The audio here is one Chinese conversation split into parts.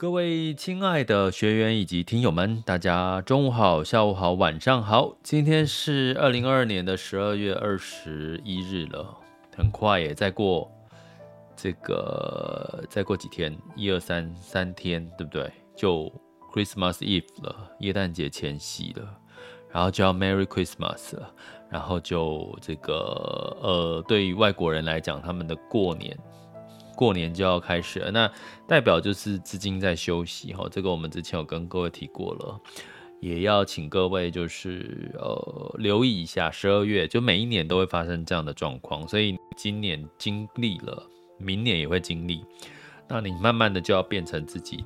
各位亲爱的学员以及听友们，大家中午好、下午好、晚上好。今天是二零二二年的十二月二十一日了，很快耶，再过这个再过几天，一二三三天，对不对？就 Christmas Eve 了，耶诞节前夕了，然后就要 Merry Christmas 了，然后就这个呃，对于外国人来讲，他们的过年。过年就要开始了，那代表就是资金在休息哈，这个我们之前有跟各位提过了，也要请各位就是呃留意一下，十二月就每一年都会发生这样的状况，所以今年经历了，明年也会经历，那你慢慢的就要变成自己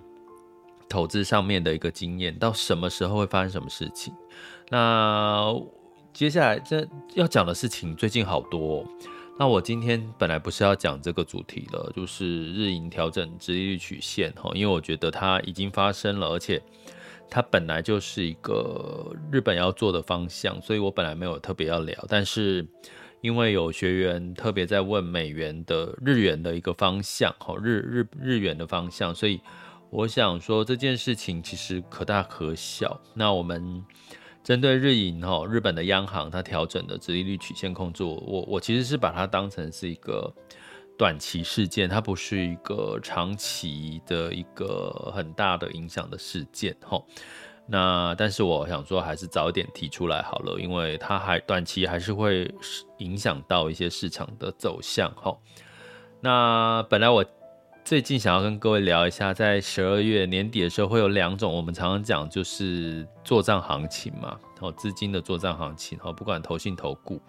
投资上面的一个经验，到什么时候会发生什么事情？那接下来这要讲的事情最近好多。那我今天本来不是要讲这个主题了，就是日银调整殖利率曲线哈，因为我觉得它已经发生了，而且它本来就是一个日本要做的方向，所以我本来没有特别要聊，但是因为有学员特别在问美元的日元的一个方向哈，日日日元的方向，所以我想说这件事情其实可大可小。那我们。针对日银哈，日本的央行它调整的直利率曲线控制，我我其实是把它当成是一个短期事件，它不是一个长期的一个很大的影响的事件哈。那但是我想说，还是早一点提出来好了，因为它还短期还是会影响到一些市场的走向哈。那本来我。最近想要跟各位聊一下，在十二月年底的时候，会有两种我们常常讲，就是作帐行情嘛，哦资金的作帐行情，哈，不管投信投顾，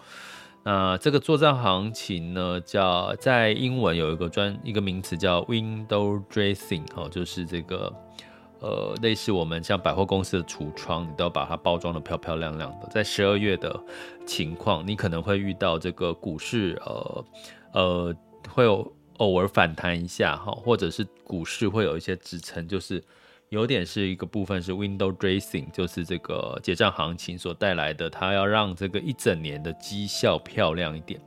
那这个作帐行情呢，叫在英文有一个专一个名词叫 window dressing，哦，就是这个呃类似我们像百货公司的橱窗，你都要把它包装的漂漂亮亮的。在十二月的情况，你可能会遇到这个股市，呃呃会有。偶尔反弹一下哈，或者是股市会有一些支撑，就是有点是一个部分是 window dressing，就是这个结账行情所带来的，它要让这个一整年的绩效漂亮一点。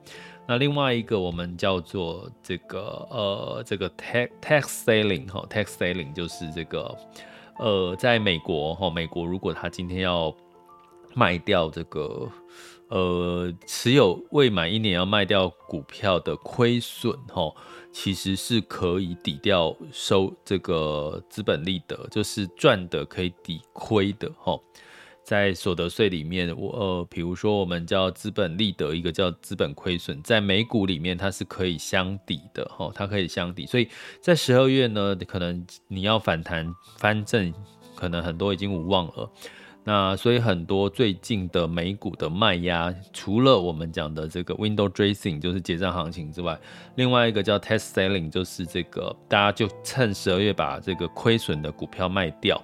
那另外一个我们叫做这个呃这个 tax tax selling 哈，tax selling 就是这个呃在美国哈，美国如果他今天要卖掉这个。呃，持有未满一年要卖掉股票的亏损，哈，其实是可以抵掉收这个资本利得，就是赚的可以抵亏的，哈，在所得税里面，我呃，比如说我们叫资本利得，一个叫资本亏损，在美股里面它是可以相抵的，哈，它可以相抵，所以在十二月呢，可能你要反弹翻正，可能很多已经无望了。那所以很多最近的美股的卖压，除了我们讲的这个 window dressing 就是结账行情之外，另外一个叫 tax selling 就是这个大家就趁十二月把这个亏损的股票卖掉，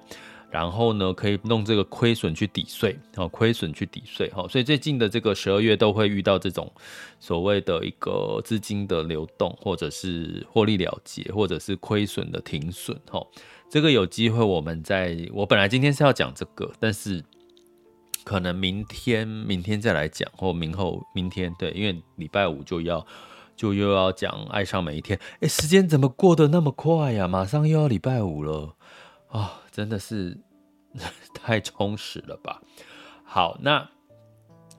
然后呢可以弄这个亏损去抵税，哦，亏损去抵税，哈，所以最近的这个十二月都会遇到这种所谓的一个资金的流动，或者是获利了结，或者是亏损的停损，哈。这个有机会，我们在我本来今天是要讲这个，但是可能明天明天再来讲，或明后明天对，因为礼拜五就要就又要讲《爱上每一天》。哎，时间怎么过得那么快呀？马上又要礼拜五了啊、哦！真的是 太充实了吧？好，那。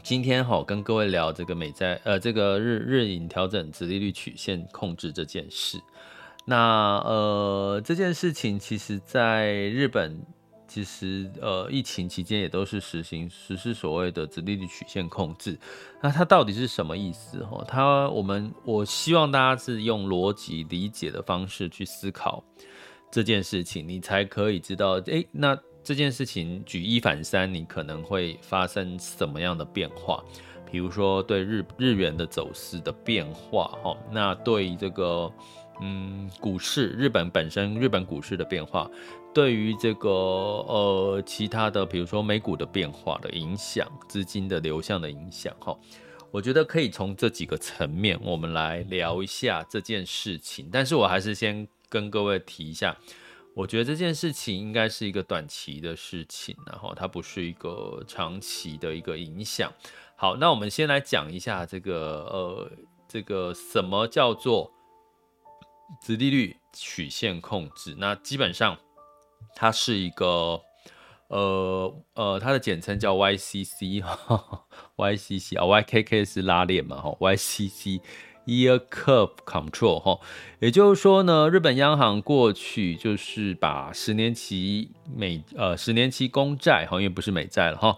今天哈跟各位聊这个美债呃这个日日影调整直利率曲线控制这件事，那呃这件事情其实在日本其实呃疫情期间也都是实行实施所谓的直利率曲线控制，那它到底是什么意思哈？它我们我希望大家是用逻辑理解的方式去思考这件事情，你才可以知道诶那。这件事情举一反三，你可能会发生什么样的变化？比如说对日日元的走势的变化，哈，那对这个嗯股市，日本本身日本股市的变化，对于这个呃其他的，比如说美股的变化的影响，资金的流向的影响，哈，我觉得可以从这几个层面我们来聊一下这件事情。但是我还是先跟各位提一下。我觉得这件事情应该是一个短期的事情，然后它不是一个长期的一个影响。好，那我们先来讲一下这个呃，这个什么叫做殖利率曲线控制？那基本上它是一个呃呃，它的简称叫 YCC 哈，YCC 啊，YKK 是拉链嘛，哈，YCC。Yield Curve Control 哈，也就是说呢，日本央行过去就是把十年期美呃十年期公债哈，因为不是美债了哈，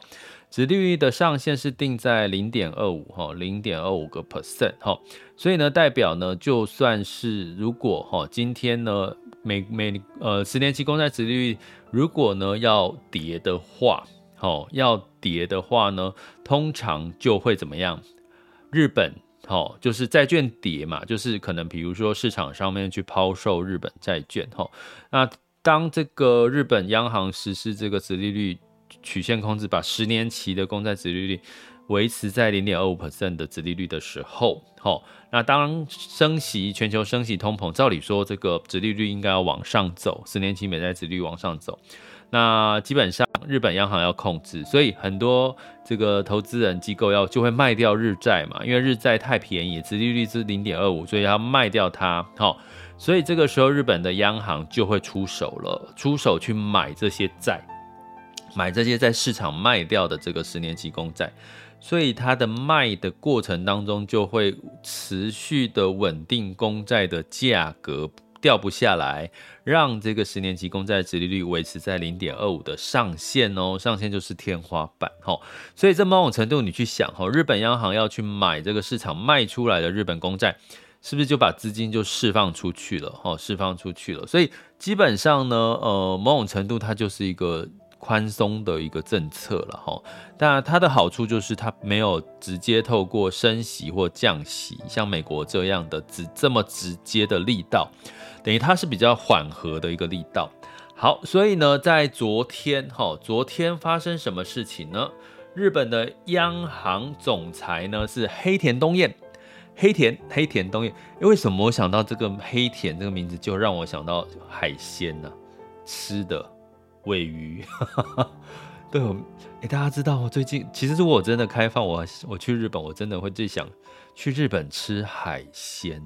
殖利率的上限是定在零点二五哈，零点二五个 percent 哈，所以呢，代表呢，就算是如果哈，今天呢美美呃十年期公债殖利率如果呢要跌的话，好要跌的话呢，通常就会怎么样？日本。好，就是债券跌嘛，就是可能比如说市场上面去抛售日本债券，哈，那当这个日本央行实施这个殖利率曲线控制，把十年期的公债殖利率维持在零点二五 percent 的殖利率的时候，好，那当升息，全球升息通膨，照理说这个殖利率应该要往上走，十年期美债殖利率往上走。那基本上日本央行要控制，所以很多这个投资人机构要就会卖掉日债嘛，因为日债太便宜，殖利率是零点二五，所以要卖掉它。好，所以这个时候日本的央行就会出手了，出手去买这些债，买这些在市场卖掉的这个十年期公债，所以它的卖的过程当中就会持续的稳定公债的价格。掉不下来，让这个十年期公债的殖利率维持在零点二五的上限哦，上限就是天花板哈。所以这某种程度你去想哈，日本央行要去买这个市场卖出来的日本公债，是不是就把资金就释放出去了哈？释放出去了，所以基本上呢，呃，某种程度它就是一个。宽松的一个政策了哈，当然它的好处就是它没有直接透过升息或降息，像美国这样的直这么直接的力道，等于它是比较缓和的一个力道。好，所以呢，在昨天哈，昨天发生什么事情呢？日本的央行总裁呢是黑田东彦，黑田黑田东彦，为什么我想到这个黑田这个名字就让我想到海鲜呢？吃的。喂鱼，对，哎、欸，大家知道我？最近其实如果我真的开放，我我去日本，我真的会最想去日本吃海鲜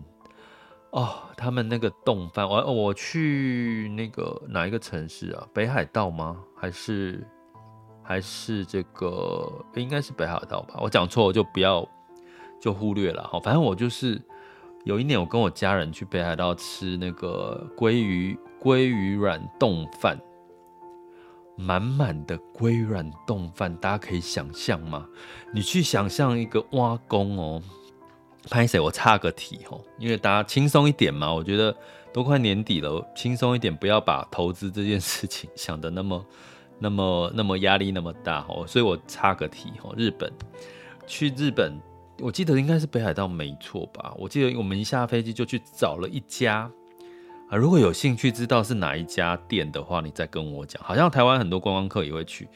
哦。他们那个冻饭，我我去那个哪一个城市啊？北海道吗？还是还是这个？应该是北海道吧？我讲错我就不要就忽略了哈。反正我就是有一年，我跟我家人去北海道吃那个鲑鱼鲑鱼软冻饭。满满的龟软冻饭，大家可以想象吗？你去想象一个挖工哦，拍谁？我插个题哦，因为大家轻松一点嘛。我觉得都快年底了，轻松一点，不要把投资这件事情想得那么、那么、那么压力那么大哦。所以我插个题哦，日本去日本，我记得应该是北海道没错吧？我记得我们一下飞机就去找了一家。啊，如果有兴趣知道是哪一家店的话，你再跟我讲。好像台湾很多观光客也会去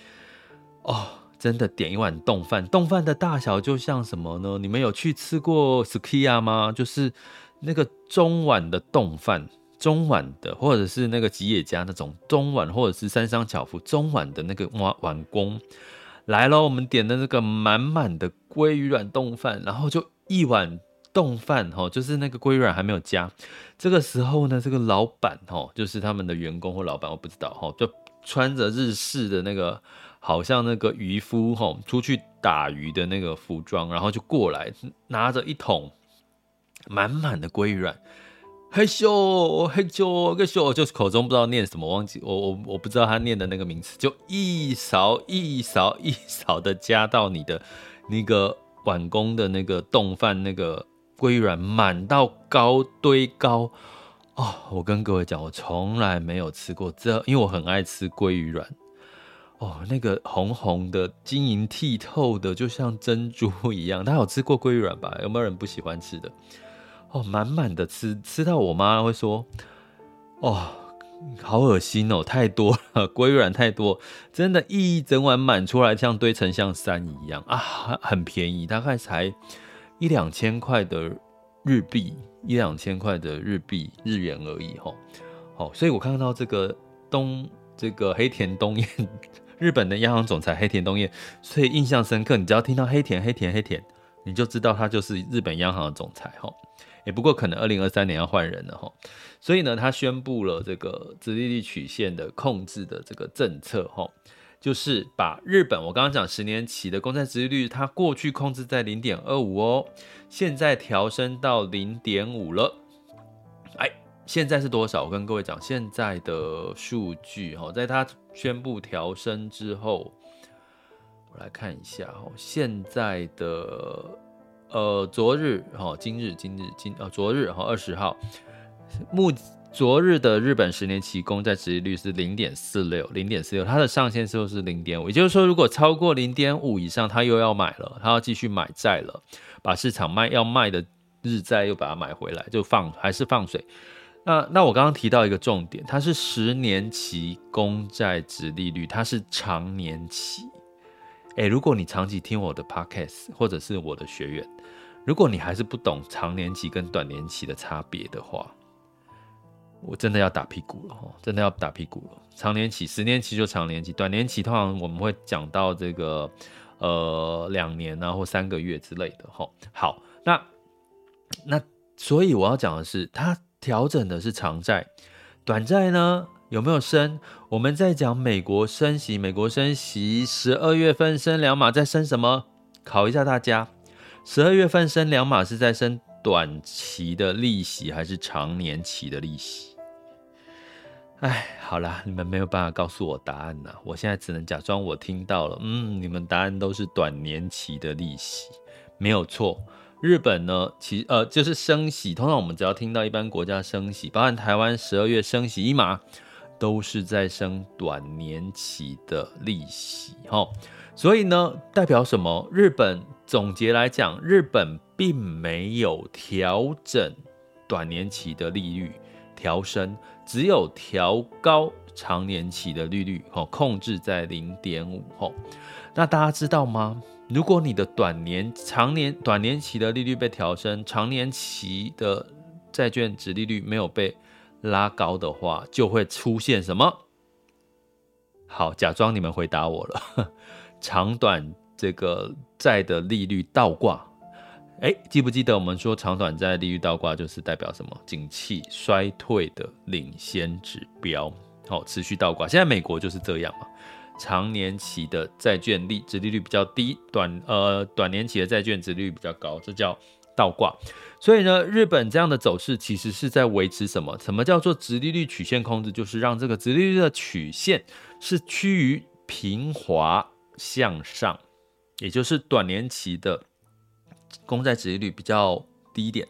哦，真的点一碗冻饭，冻饭的大小就像什么呢？你们有去吃过 Skia 吗？就是那个中碗的冻饭，中碗的，或者是那个吉野家那种中碗，或者是三商巧福中碗的那个碗碗公，来了，我们点的那个满满的鲑鱼卵冻饭，然后就一碗冻饭哈，就是那个龟卵还没有加。这个时候呢，这个老板哈，就是他们的员工或老板，我不知道哈，就穿着日式的那个，好像那个渔夫哈，出去打鱼的那个服装，然后就过来拿着一桶满满的龟卵。嘿咻嘿咻，个咻就是口中不知道念什么，忘记我我我不知道他念的那个名词，就一勺一勺一勺的加到你的那个碗工的那个冻饭那个鲑鱼卵满到高堆高哦！我跟各位讲，我从来没有吃过这，因为我很爱吃鲑鱼卵哦，那个红红的、晶莹剔透的，就像珍珠一样。大家有吃过鲑鱼卵吧？有没有人不喜欢吃的？哦，满满的吃，吃到我妈会说：“哦，好恶心哦，太多了，鲑鱼卵太多，真的，一整碗满出来，像堆成像山一样啊，很便宜，大概才一两千块的日币，一两千块的日币日元而已，哈，好，所以我看到这个东这个黑田东彦，日本的央行总裁黑田东彦，所以印象深刻。你只要听到黑田黑田黑田，你就知道他就是日本央行的总裁，哈。”也不过可能二零二三年要换人了哈，所以呢，他宣布了这个殖利率曲线的控制的这个政策哈，就是把日本我刚刚讲十年期的公债殖利率，它过去控制在零点二五哦，现在调升到零点五了。哎，现在是多少？我跟各位讲，现在的数据哈，在它宣布调升之后，我来看一下哈，现在的。呃，昨日哈，今日今日今呃，昨日哈，二十号，目昨日的日本十年期公债殖利率是零点四六，零点四六，它的上限就是零点五，也就是说，如果超过零点五以上，它又要买了，它要继续买债了，把市场卖要卖的日债又把它买回来，就放还是放水。那那我刚刚提到一个重点，它是十年期公债殖利率，它是长年期。诶，如果你长期听我的 podcast，或者是我的学员，如果你还是不懂长年期跟短年期的差别的话，我真的要打屁股了哈，真的要打屁股了。长年期十年期就长年期，短年期通常我们会讲到这个呃两年啊或三个月之类的哈。好，那那所以我要讲的是，它调整的是长债，短债呢？有没有升？我们在讲美国升息，美国升息，十二月份升两码，在升什么？考一下大家，十二月份升两码是在升短期的利息还是长年期的利息？哎，好啦，你们没有办法告诉我答案呐，我现在只能假装我听到了。嗯，你们答案都是短年期的利息，没有错。日本呢，其呃就是升息，通常我们只要听到一般国家升息，包含台湾十二月升息一码。都是在升短年期的利息，哈，所以呢，代表什么？日本总结来讲，日本并没有调整短年期的利率调升，只有调高长年期的利率，哦，控制在零点五，哈。那大家知道吗？如果你的短年、长年、短年期的利率被调升，长年期的债券殖利率没有被拉高的话，就会出现什么？好，假装你们回答我了。长短这个债的利率倒挂，哎，记不记得我们说长短债利率倒挂就是代表什么？景气衰退的领先指标。好，持续倒挂。现在美国就是这样嘛，长年期的债券利殖利率比较低，短呃短年期的债券殖利率比较高，这叫倒挂。所以呢，日本这样的走势其实是在维持什么？什么叫做殖利率曲线控制？就是让这个殖利率的曲线是趋于平滑向上，也就是短年期的公债殖利率比较低一点，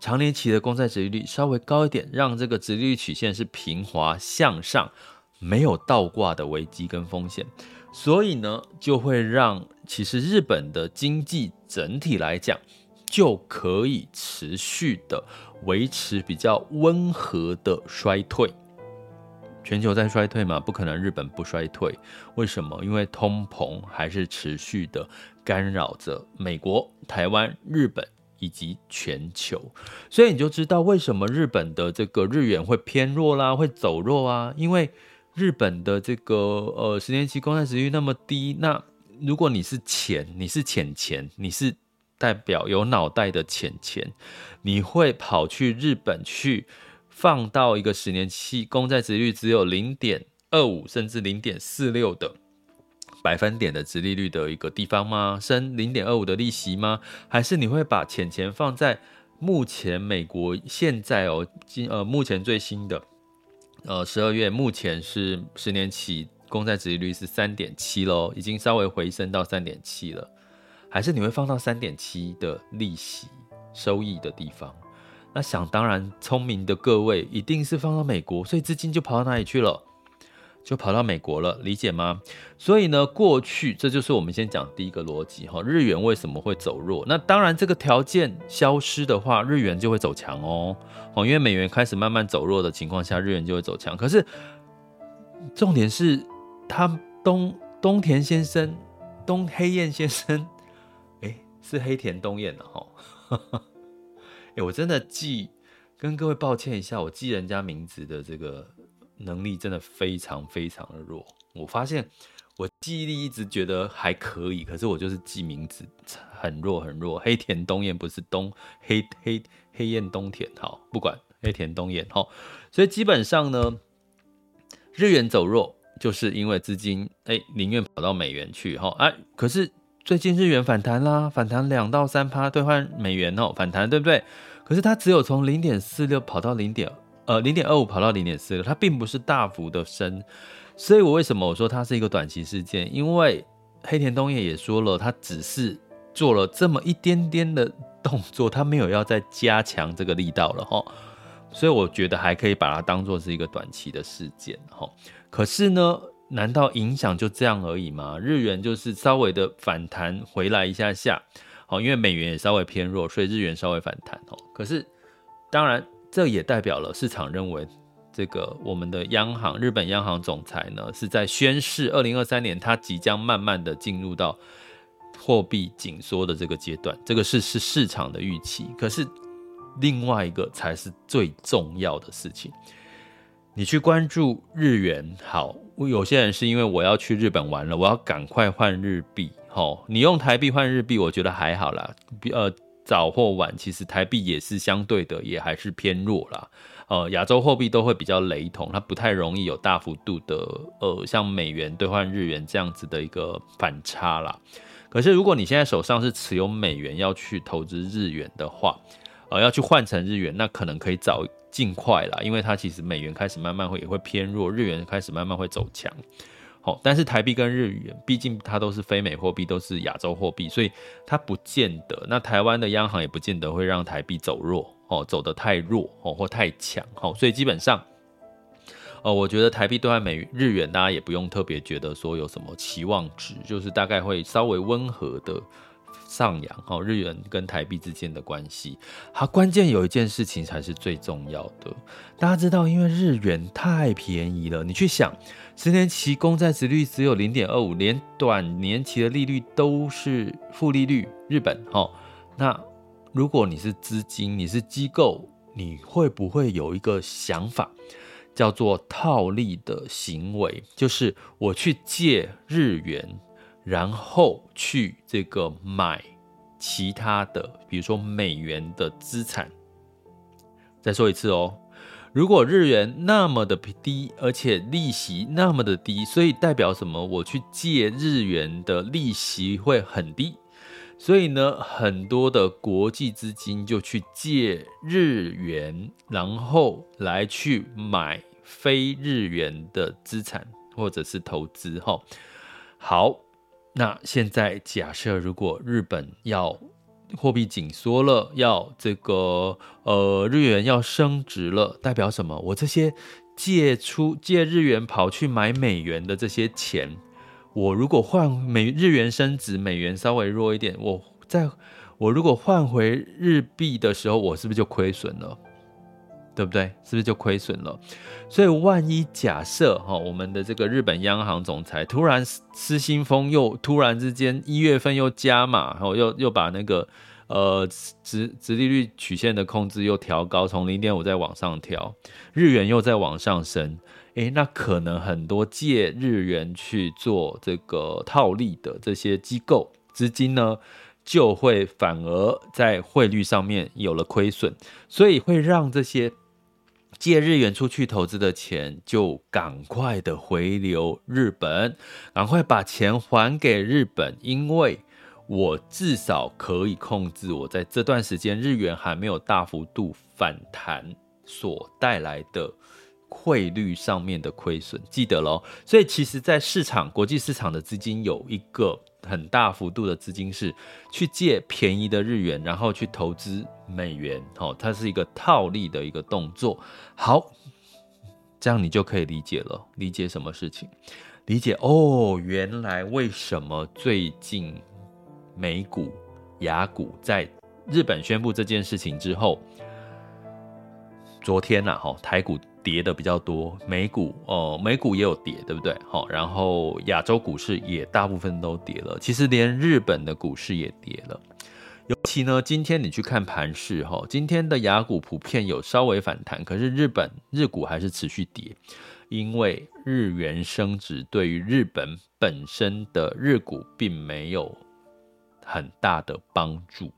长年期的公债殖利率稍微高一点，让这个殖利率曲线是平滑向上，没有倒挂的危机跟风险。所以呢，就会让其实日本的经济整体来讲。就可以持续的维持比较温和的衰退。全球在衰退嘛，不可能日本不衰退。为什么？因为通膨还是持续的干扰着美国、台湾、日本以及全球。所以你就知道为什么日本的这个日元会偏弱啦，会走弱啊。因为日本的这个呃十年期公债殖利率那么低，那如果你是钱，你是钱钱，你是代表有脑袋的钱钱，你会跑去日本去放到一个十年期公债殖利率只有零点二五甚至零点四六的百分点的殖利率的一个地方吗？升零点二五的利息吗？还是你会把钱钱放在目前美国现在哦，今呃目前最新的呃十二月目前是十年期公债殖利率是三点七喽，已经稍微回升到三点七了。还是你会放到三点七的利息收益的地方？那想当然，聪明的各位一定是放到美国，所以资金就跑到哪里去了？就跑到美国了，理解吗？所以呢，过去这就是我们先讲第一个逻辑哈，日元为什么会走弱？那当然，这个条件消失的话，日元就会走强哦。哦，因为美元开始慢慢走弱的情况下，日元就会走强。可是重点是，他东东田先生、东黑燕先生。哎是黑田东彦的哈，哎，我真的记，跟各位抱歉一下，我记人家名字的这个能力真的非常非常的弱。我发现我记忆力一直觉得还可以，可是我就是记名字很弱很弱。黑田东彦不是东黑黑黑雁东田哈，不管黑田东彦哈，所以基本上呢，日元走弱就是因为资金哎宁愿跑到美元去哈，哎，可是。最近日元反弹啦，反弹两到三趴兑换美元哦，反弹对不对？可是它只有从零点四六跑到零点呃零点二五跑到零点四六，它并不是大幅的升。所以我为什么我说它是一个短期事件？因为黑田东彦也说了，他只是做了这么一点点的动作，他没有要再加强这个力道了哈。所以我觉得还可以把它当做是一个短期的事件哈。可是呢？难道影响就这样而已吗？日元就是稍微的反弹回来一下下，好，因为美元也稍微偏弱，所以日元稍微反弹哦。可是，当然这也代表了市场认为，这个我们的央行，日本央行总裁呢是在宣示，二零二三年它即将慢慢的进入到货币紧缩的这个阶段，这个是是市场的预期。可是另外一个才是最重要的事情。你去关注日元，好，有些人是因为我要去日本玩了，我要赶快换日币，吼，你用台币换日币，我觉得还好啦，呃，早或晚，其实台币也是相对的，也还是偏弱啦，呃，亚洲货币都会比较雷同，它不太容易有大幅度的，呃，像美元兑换日元这样子的一个反差啦。可是如果你现在手上是持有美元要去投资日元的话，呃，要去换成日元，那可能可以早。尽快啦，因为它其实美元开始慢慢会也会偏弱，日元开始慢慢会走强。好，但是台币跟日元毕竟它都是非美货币，都是亚洲货币，所以它不见得。那台湾的央行也不见得会让台币走弱哦，走得太弱哦或太强。哦，所以基本上，呃，我觉得台币兑换美日元，大家也不用特别觉得说有什么期望值，就是大概会稍微温和的。上扬哈，日元跟台币之间的关系，好，关键有一件事情才是最重要的。大家知道，因为日元太便宜了，你去想，十年期公债殖率只有零点二五，连短年期的利率都是负利率。日本哈，那如果你是资金，你是机构，你会不会有一个想法，叫做套利的行为？就是我去借日元。然后去这个买其他的，比如说美元的资产。再说一次哦，如果日元那么的低，而且利息那么的低，所以代表什么？我去借日元的利息会很低，所以呢，很多的国际资金就去借日元，然后来去买非日元的资产或者是投资。哈，好。那现在假设，如果日本要货币紧缩了，要这个呃日元要升值了，代表什么？我这些借出借日元跑去买美元的这些钱，我如果换美日元升值，美元稍微弱一点，我在我如果换回日币的时候，我是不是就亏损了？对不对？是不是就亏损了？所以万一假设哈，我们的这个日本央行总裁突然失心疯，又突然之间一月份又加码，然后又又把那个呃直直利率曲线的控制又调高，从零点五再往上调，日元又再往上升，诶，那可能很多借日元去做这个套利的这些机构资金呢，就会反而在汇率上面有了亏损，所以会让这些借日元出去投资的钱就赶快的回流日本，赶快把钱还给日本，因为。我至少可以控制我在这段时间日元还没有大幅度反弹所带来的汇率上面的亏损，记得喽。所以其实，在市场国际市场的资金有一个很大幅度的资金是去借便宜的日元，然后去投资美元，哦，它是一个套利的一个动作。好，这样你就可以理解了，理解什么事情？理解哦，原来为什么最近。美股、雅股在日本宣布这件事情之后，昨天呐，哈，台股跌的比较多，美股哦，美股也有跌，对不对？好，然后亚洲股市也大部分都跌了，其实连日本的股市也跌了。尤其呢，今天你去看盘势，哈，今天的亚股普遍有稍微反弹，可是日本日股还是持续跌，因为日元升值对于日本本身的日股并没有。很大的帮助。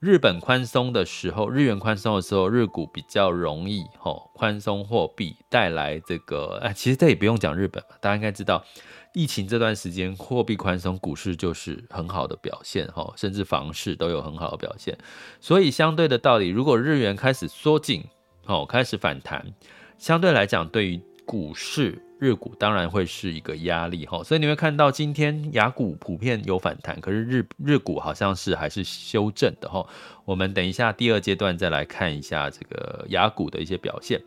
日本宽松的时候，日元宽松的时候，日股比较容易吼宽松货币带来这个。哎，其实这也不用讲日本，大家应该知道，疫情这段时间货币宽松，股市就是很好的表现哈，甚至房市都有很好的表现。所以相对的道理，如果日元开始缩紧，哦，开始反弹，相对来讲，对于股市。日股当然会是一个压力哈，所以你会看到今天雅股普遍有反弹，可是日日股好像是还是修正的哈。我们等一下第二阶段再来看一下这个雅股的一些表现。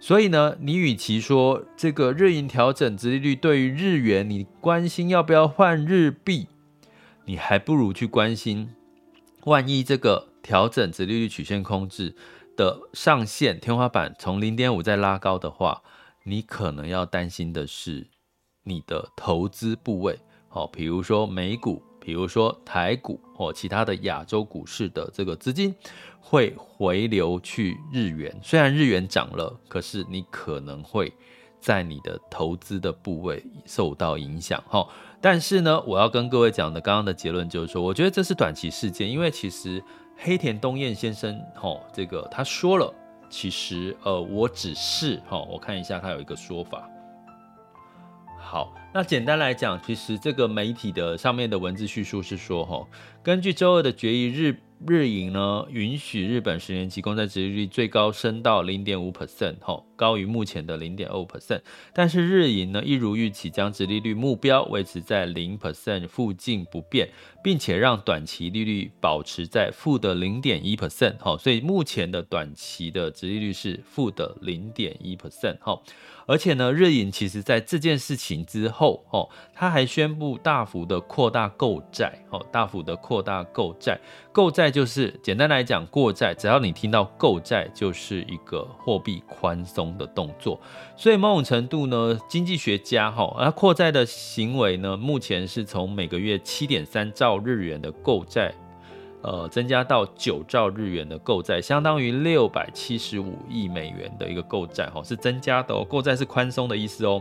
所以呢，你与其说这个日银调整殖利率对于日元，你关心要不要换日币，你还不如去关心，万一这个调整殖利率曲线控制的上限天花板从零点五再拉高的话。你可能要担心的是，你的投资部位，好，比如说美股，比如说台股或其他的亚洲股市的这个资金会回流去日元。虽然日元涨了，可是你可能会在你的投资的部位受到影响，哈。但是呢，我要跟各位讲的刚刚的结论就是说，我觉得这是短期事件，因为其实黑田东彦先生，哈，这个他说了。其实，呃，我只是哈，我看一下，它有一个说法。好，那简单来讲，其实这个媒体的上面的文字叙述是说，哈，根据周二的决议日。日银呢，允许日本十年期公债殖利率最高升到零点五 percent，吼，高于目前的零点二五 percent。但是日银呢，一如预期，将殖利率目标维持在零 percent 附近不变，并且让短期利率保持在负的零点一 percent，吼，所以目前的短期的殖利率是负的零点一 percent，吼。而且呢，日银其实在这件事情之后，哦，他还宣布大幅的扩大购债，哦，大幅的扩大购债。购债就是简单来讲，过债，只要你听到购债，就是一个货币宽松的动作。所以某种程度呢，经济学家哈，而扩债的行为呢，目前是从每个月七点三兆日元的购债。呃，增加到九兆日元的购债，相当于六百七十五亿美元的一个购债，哈，是增加的哦。购债是宽松的意思哦。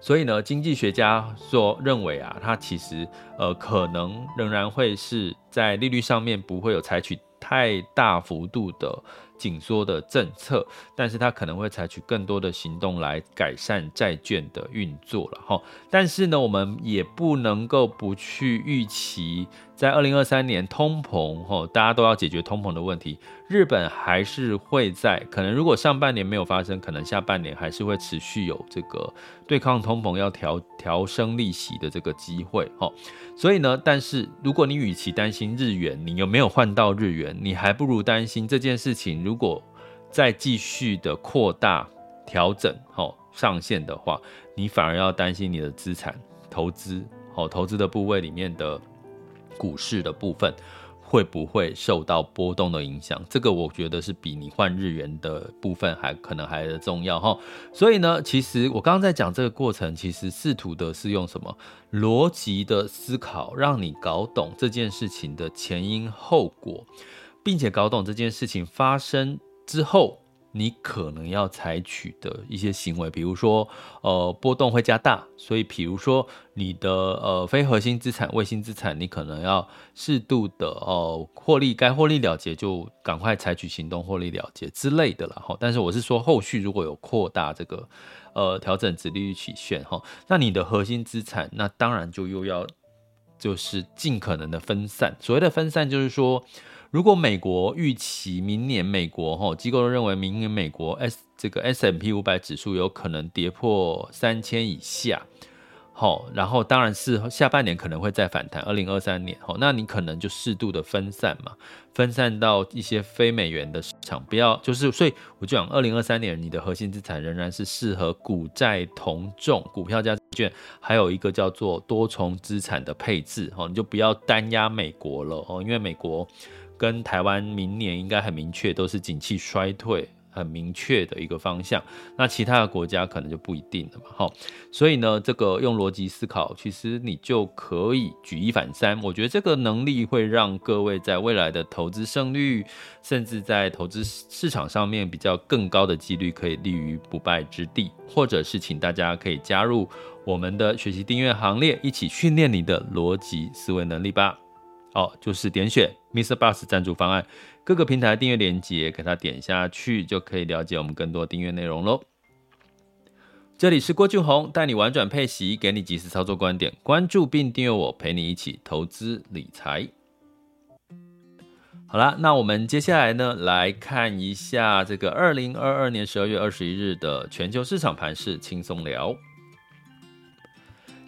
所以呢，经济学家说认为啊，它其实呃可能仍然会是在利率上面不会有采取太大幅度的。紧缩的政策，但是它可能会采取更多的行动来改善债券的运作了哈。但是呢，我们也不能够不去预期，在二零二三年通膨哈，大家都要解决通膨的问题。日本还是会在可能，如果上半年没有发生，可能下半年还是会持续有这个对抗通膨要调调升利息的这个机会哈。所以呢，但是如果你与其担心日元，你有没有换到日元，你还不如担心这件事情。如果再继续的扩大调整哈上限的话，你反而要担心你的资产投资好投资的部位里面的股市的部分。会不会受到波动的影响？这个我觉得是比你换日元的部分还可能还重要哈。所以呢，其实我刚刚在讲这个过程，其实试图的是用什么逻辑的思考，让你搞懂这件事情的前因后果，并且搞懂这件事情发生之后你可能要采取的一些行为，比如说，呃，波动会加大，所以，比如说你的呃非核心资产、卫星资产，你可能要适度的哦获利，该获利了结就赶快采取行动获利了结之类的了哈。但是我是说，后续如果有扩大这个呃调整值利率曲线哈，那你的核心资产，那当然就又要就是尽可能的分散。所谓的分散，就是说。如果美国预期明年美国哈机构都认为明年美国 S 这个 S M P 五百指数有可能跌破三千以下，好，然后当然是下半年可能会再反弹，二零二三年好，那你可能就适度的分散嘛，分散到一些非美元的市场，不要就是，所以我就讲二零二三年你的核心资产仍然是适合股债同重，股票加债券，还有一个叫做多重资产的配置，哈，你就不要单押美国了哦，因为美国。跟台湾明年应该很明确，都是景气衰退，很明确的一个方向。那其他的国家可能就不一定了嘛，哈。所以呢，这个用逻辑思考，其实你就可以举一反三。我觉得这个能力会让各位在未来的投资胜率，甚至在投资市场上面比较更高的几率，可以立于不败之地。或者是请大家可以加入我们的学习订阅行列，一起训练你的逻辑思维能力吧。哦，就是点选 Mister Bus 赞助方案，各个平台订阅链接，给它点下去就可以了解我们更多订阅内容喽。这里是郭俊宏，带你玩转配息，给你及时操作观点，关注并订阅我，陪你一起投资理财。好啦，那我们接下来呢，来看一下这个二零二二年十二月二十一日的全球市场盘势轻松聊。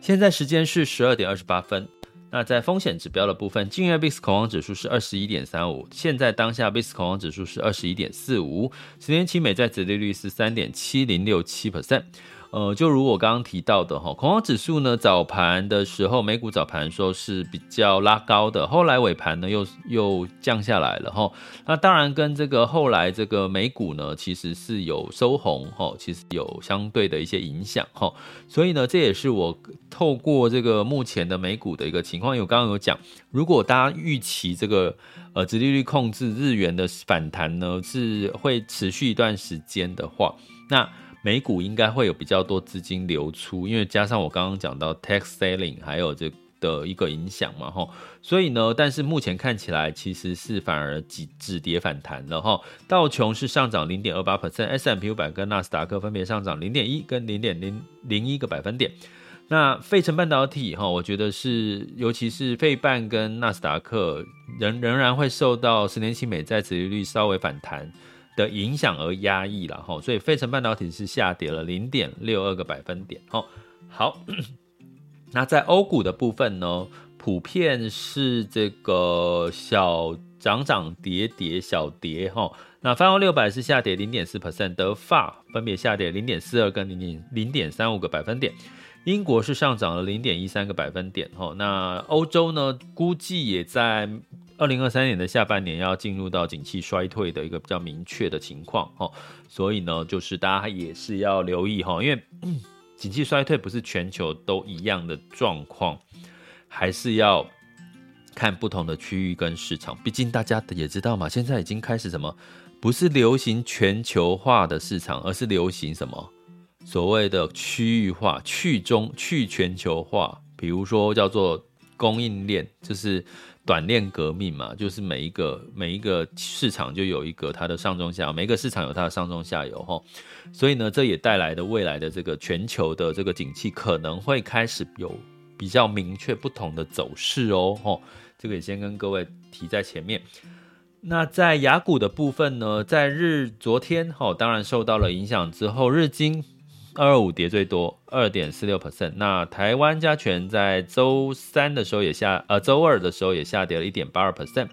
现在时间是十二点二十八分。那在风险指标的部分，近月 VIX 恐慌指数是二十一点三五，现在当下 VIX 恐慌指数是二十一点四五，十年期美债殖利率是三点七零六七 percent。呃，就如我刚刚提到的哈，恐慌指数呢，早盘的时候，美股早盘说是比较拉高的，后来尾盘呢又又降下来了哈。那当然跟这个后来这个美股呢，其实是有收红哈，其实有相对的一些影响哈。所以呢，这也是我透过这个目前的美股的一个情况，因为我刚刚有讲，如果大家预期这个呃直利率控制日元的反弹呢是会持续一段时间的话，那美股应该会有比较多资金流出，因为加上我刚刚讲到 tax selling 还有这的一个影响嘛，哈，所以呢，但是目前看起来其实是反而止止跌反弹了，哈。道琼是上涨零点二八 percent，S&P 五百跟纳斯达克分别上涨零点一跟零点零零一个百分点。那费城半导体哈，我觉得是尤其是费半跟纳斯达克仍仍然会受到十年期美债殖利率稍微反弹的影响而压抑了哈，所以费城半导体是下跌了零点六二个百分点。好，好，那在欧股的部分呢，普遍是这个小涨涨跌跌小跌哈。那泛欧六百是下跌零点四 percent，德法分别下跌零点四二跟零点零点三五个百分点。英国是上涨了零点一三个百分点哈。那欧洲呢，估计也在。二零二三年的下半年要进入到景气衰退的一个比较明确的情况哈，所以呢，就是大家也是要留意哈，因为景气衰退不是全球都一样的状况，还是要看不同的区域跟市场。毕竟大家也知道嘛，现在已经开始什么，不是流行全球化的市场，而是流行什么所谓的区域化、去中去全球化，比如说叫做供应链，就是。短链革命嘛，就是每一个每一个市场就有一个它的上中下，每一个市场有它的上中下游哈，所以呢，这也带来的未来的这个全球的这个景气可能会开始有比较明确不同的走势哦，哈，这个也先跟各位提在前面。那在雅股的部分呢，在日昨天哈，当然受到了影响之后，日经。二二五跌最多，二点四六 percent。那台湾加权在周三的时候也下，呃，周二的时候也下跌了一点八二 percent。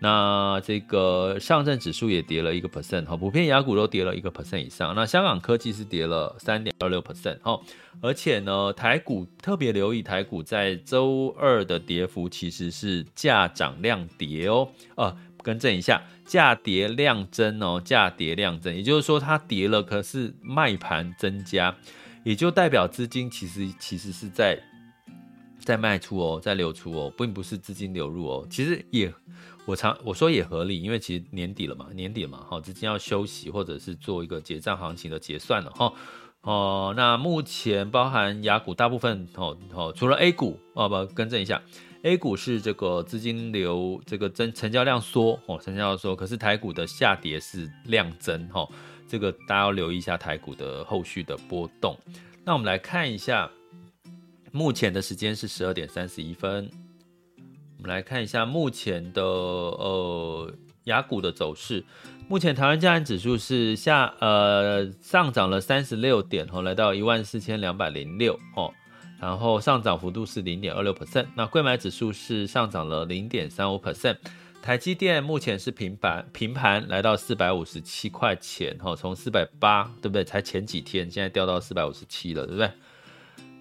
那这个上证指数也跌了一个 percent，哈，普遍亚股都跌了一个 percent 以上。那香港科技是跌了三点二六 percent，哈，而且呢，台股特别留意，台股在周二的跌幅其实是价涨量跌哦，呃，更正一下。价跌量增哦，价跌量增，也就是说它跌了，可是卖盘增加，也就代表资金其实其实是在在卖出哦，在流出哦，并不是资金流入哦。其实也，我常我说也合理，因为其实年底了嘛，年底了嘛，哈，资金要休息或者是做一个结账行情的结算了哈。哦，那目前包含雅股大部分哦哦，除了 A 股哦，不，更正一下，A 股是这个资金流这个增成交量缩哦，成交量缩，可是台股的下跌是量增哈，这个大家要留意一下台股的后续的波动。那我们来看一下。目前的时间是十二点三十一分，我们来看一下目前的呃雅股的走势。目前台湾加权指数是下呃上涨了三十六点哦，来到一万四千两百零六哦，然后上涨幅度是零点二六 percent。那柜买指数是上涨了零点三五 percent。台积电目前是平板平盘来到四百五十七块钱哈，从四百八对不对？才前几天，现在掉到四百五十七了，对不对？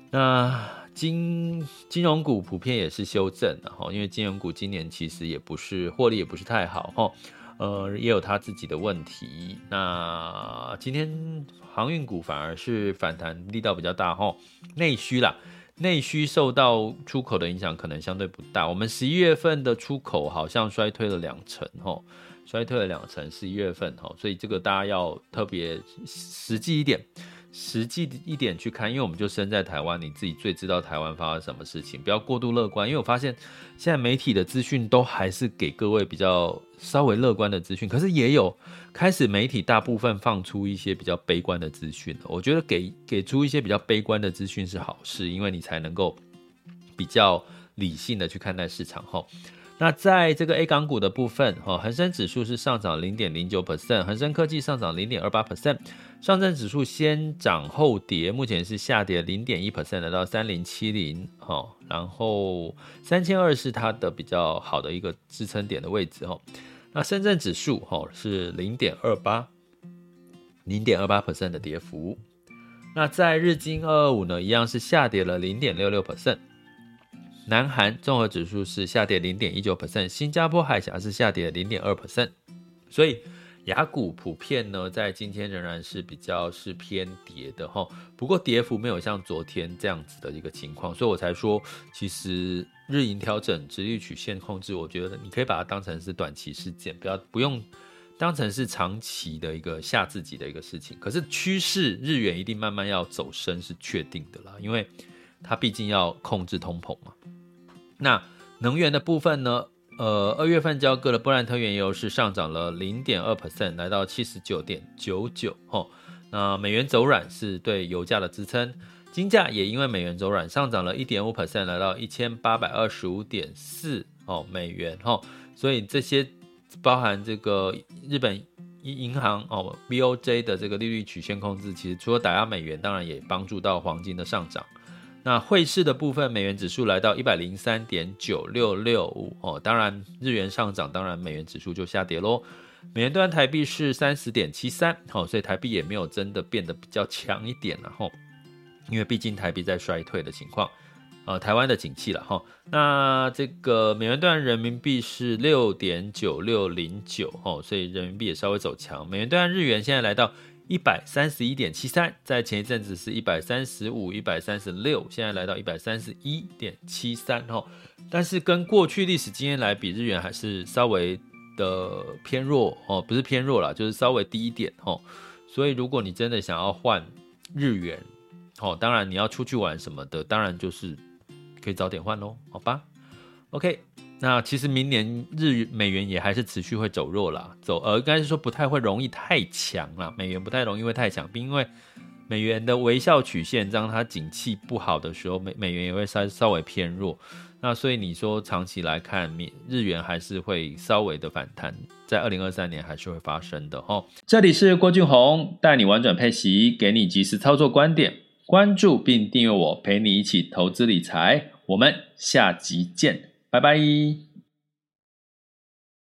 那金金融股普遍也是修正的哈，因为金融股今年其实也不是获利也不是太好哈，呃，也有他自己的问题。那今天航运股反而是反弹力道比较大哈，内需啦，内需受到出口的影响可能相对不大。我们十一月份的出口好像衰退了两成哈，衰退了两成，十一月份哈，所以这个大家要特别实际一点。实际一点去看，因为我们就身在台湾，你自己最知道台湾发生什么事情，不要过度乐观。因为我发现现在媒体的资讯都还是给各位比较稍微乐观的资讯，可是也有开始媒体大部分放出一些比较悲观的资讯。我觉得给给出一些比较悲观的资讯是好事，因为你才能够比较理性的去看待市场。后。那在这个 A 港股的部分，哈，恒生指数是上涨零点零九 percent，恒生科技上涨零点二八 percent，上证指数先涨后跌，目前是下跌零点一 percent，来到三零七零，哈，然后三千二是它的比较好的一个支撑点的位置，哈，那深圳指数，哈，是零点二八，零点二八 percent 的跌幅，那在日经二二五呢，一样是下跌了零点六六 percent。南韩综合指数是下跌零点一九 percent，新加坡海峡是下跌零点二 percent，所以雅股普遍呢在今天仍然是比较是偏跌的哈，不过跌幅没有像昨天这样子的一个情况，所以我才说其实日营调整、直率曲线控制，我觉得你可以把它当成是短期事件，不要不用当成是长期的一个吓自己的一个事情。可是趋势日元一定慢慢要走升是确定的啦，因为它毕竟要控制通膨嘛。那能源的部分呢？呃，二月份交割的布兰特原油是上涨了零点二 percent，来到七十九点九九。哦，那美元走软是对油价的支撑，金价也因为美元走软上涨了一点五 percent，来到一千八百二十五点四哦美元。哦，所以这些包含这个日本银行哦 BOJ 的这个利率曲线控制，其实除了打压美元，当然也帮助到黄金的上涨。那汇市的部分，美元指数来到一百零三点九六六五哦，当然日元上涨，当然美元指数就下跌喽。美元兑台币是三十点七三，好，所以台币也没有真的变得比较强一点了哈，因为毕竟台币在衰退的情况，呃，台湾的景气了哈。那这个美元兑人民币是六点九六零九，哦，所以人民币也稍微走强。美元兑日元现在来到。一百三十一点七三，在前一阵子是一百三十五、一百三十六，现在来到一百三十一点七三哈。但是跟过去历史经验来比，日元还是稍微的偏弱哦，不是偏弱啦，就是稍微低一点哦。所以如果你真的想要换日元，哦，当然你要出去玩什么的，当然就是可以早点换喽，好吧？OK。那其实明年日美元也还是持续会走弱啦，走呃，应该是说不太会容易太强啦，美元不太容易会太强，因为美元的微笑曲线，让它景气不好的时候，美美元也会稍稍微偏弱。那所以你说长期来看，日元还是会稍微的反弹，在二零二三年还是会发生的哦。这里是郭俊宏，带你玩转配息，给你及时操作观点，关注并订阅我，陪你一起投资理财。我们下集见。拜拜。